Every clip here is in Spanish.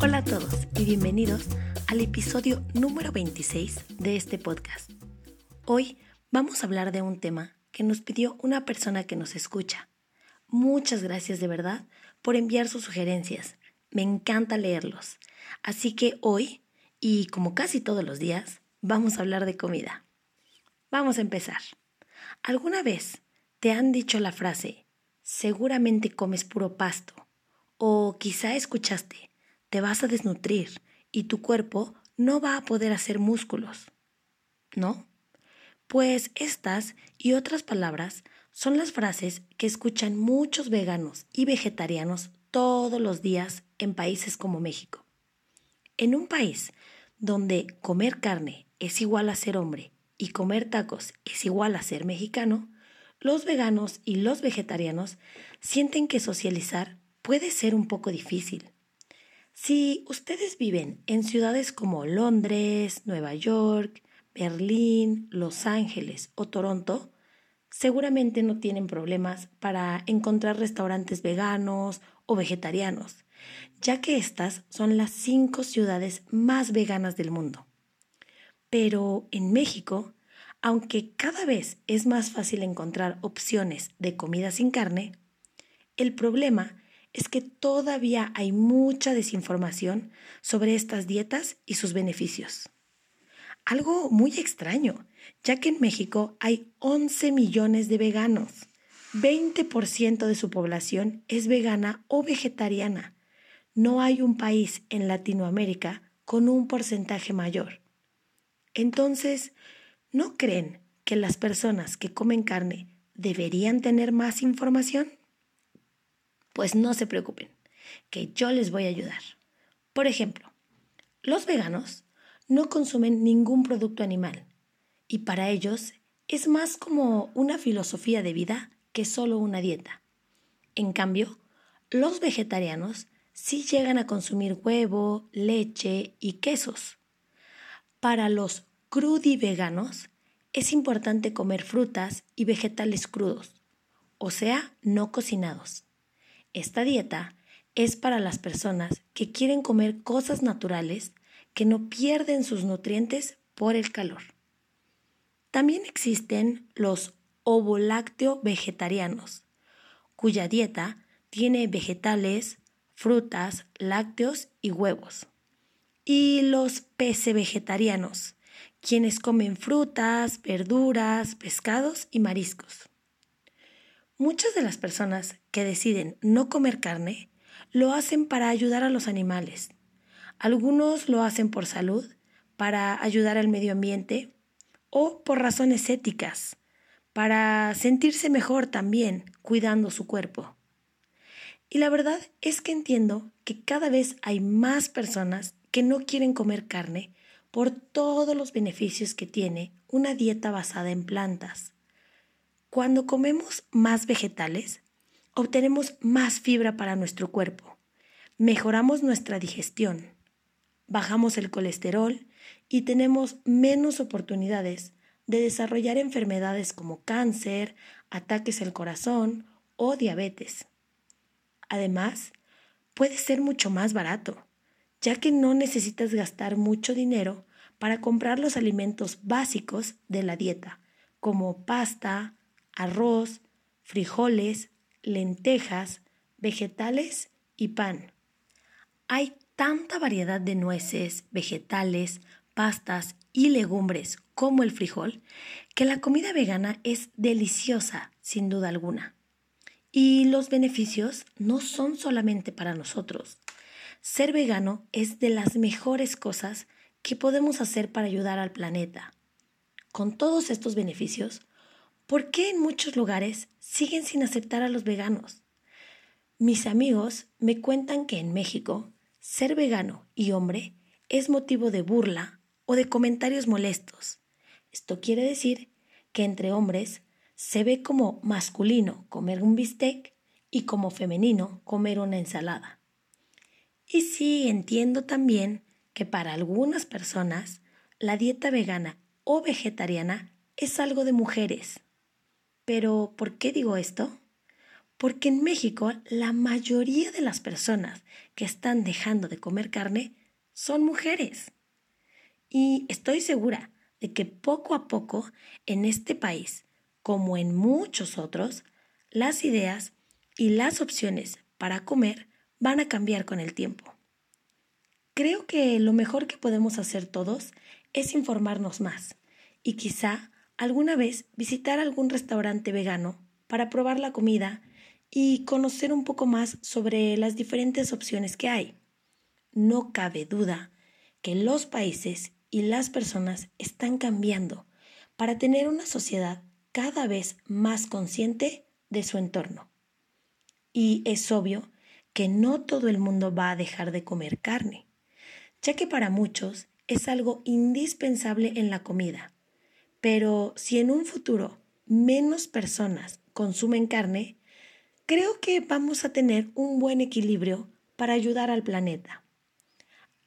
Hola a todos y bienvenidos al episodio número 26 de este podcast. Hoy vamos a hablar de un tema que nos pidió una persona que nos escucha. Muchas gracias de verdad por enviar sus sugerencias. Me encanta leerlos. Así que hoy, y como casi todos los días, vamos a hablar de comida. Vamos a empezar. ¿Alguna vez te han dicho la frase, seguramente comes puro pasto? O quizá escuchaste, te vas a desnutrir y tu cuerpo no va a poder hacer músculos. ¿No? Pues estas y otras palabras son las frases que escuchan muchos veganos y vegetarianos todos los días en países como México. En un país donde comer carne es igual a ser hombre y comer tacos es igual a ser mexicano, los veganos y los vegetarianos sienten que socializar puede ser un poco difícil. Si ustedes viven en ciudades como Londres, Nueva York, Berlín, Los Ángeles o Toronto, seguramente no tienen problemas para encontrar restaurantes veganos o vegetarianos, ya que estas son las cinco ciudades más veganas del mundo. Pero en México, aunque cada vez es más fácil encontrar opciones de comida sin carne, el problema es que todavía hay mucha desinformación sobre estas dietas y sus beneficios. Algo muy extraño, ya que en México hay 11 millones de veganos. 20% de su población es vegana o vegetariana. No hay un país en Latinoamérica con un porcentaje mayor. Entonces, ¿no creen que las personas que comen carne deberían tener más información? Pues no se preocupen, que yo les voy a ayudar. Por ejemplo, los veganos no consumen ningún producto animal y para ellos es más como una filosofía de vida que solo una dieta. En cambio, los vegetarianos sí llegan a consumir huevo, leche y quesos. Para los crudiveganos es importante comer frutas y vegetales crudos, o sea, no cocinados. Esta dieta es para las personas que quieren comer cosas naturales que no pierden sus nutrientes por el calor. También existen los ovolácteo vegetarianos, cuya dieta tiene vegetales, frutas, lácteos y huevos. Y los pece vegetarianos, quienes comen frutas, verduras, pescados y mariscos. Muchas de las personas que deciden no comer carne lo hacen para ayudar a los animales, algunos lo hacen por salud, para ayudar al medio ambiente o por razones éticas, para sentirse mejor también cuidando su cuerpo. Y la verdad es que entiendo que cada vez hay más personas que no quieren comer carne por todos los beneficios que tiene una dieta basada en plantas. Cuando comemos más vegetales, obtenemos más fibra para nuestro cuerpo, mejoramos nuestra digestión, bajamos el colesterol y tenemos menos oportunidades de desarrollar enfermedades como cáncer, ataques al corazón o diabetes. Además, puede ser mucho más barato, ya que no necesitas gastar mucho dinero para comprar los alimentos básicos de la dieta, como pasta, arroz, frijoles, lentejas, vegetales y pan. Hay tanta variedad de nueces, vegetales, pastas y legumbres como el frijol, que la comida vegana es deliciosa, sin duda alguna. Y los beneficios no son solamente para nosotros. Ser vegano es de las mejores cosas que podemos hacer para ayudar al planeta. Con todos estos beneficios, ¿por qué en muchos lugares siguen sin aceptar a los veganos? Mis amigos me cuentan que en México ser vegano y hombre es motivo de burla o de comentarios molestos. Esto quiere decir que entre hombres se ve como masculino comer un bistec y como femenino comer una ensalada. Y sí, entiendo también que para algunas personas la dieta vegana o vegetariana es algo de mujeres. Pero, ¿por qué digo esto? Porque en México la mayoría de las personas que están dejando de comer carne son mujeres. Y estoy segura de que poco a poco en este país, como en muchos otros, las ideas y las opciones para comer van a cambiar con el tiempo. Creo que lo mejor que podemos hacer todos es informarnos más y quizá alguna vez visitar algún restaurante vegano para probar la comida y conocer un poco más sobre las diferentes opciones que hay. No cabe duda que los países y las personas están cambiando para tener una sociedad cada vez más consciente de su entorno. Y es obvio que no todo el mundo va a dejar de comer carne, ya que para muchos es algo indispensable en la comida. Pero si en un futuro menos personas consumen carne, creo que vamos a tener un buen equilibrio para ayudar al planeta.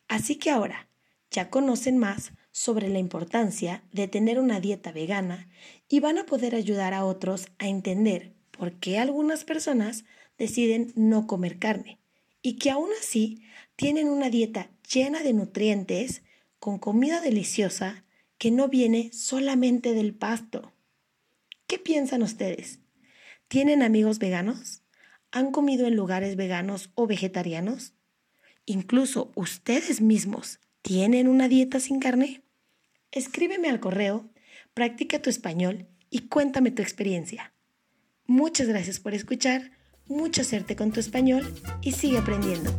Así que ahora ya conocen más sobre la importancia de tener una dieta vegana y van a poder ayudar a otros a entender por qué algunas personas deciden no comer carne y que aún así tienen una dieta llena de nutrientes, con comida deliciosa que no viene solamente del pasto. ¿Qué piensan ustedes? ¿Tienen amigos veganos? ¿Han comido en lugares veganos o vegetarianos? Incluso ustedes mismos ¿Tienen una dieta sin carne? Escríbeme al correo, practica tu español y cuéntame tu experiencia. Muchas gracias por escuchar, mucha suerte con tu español y sigue aprendiendo.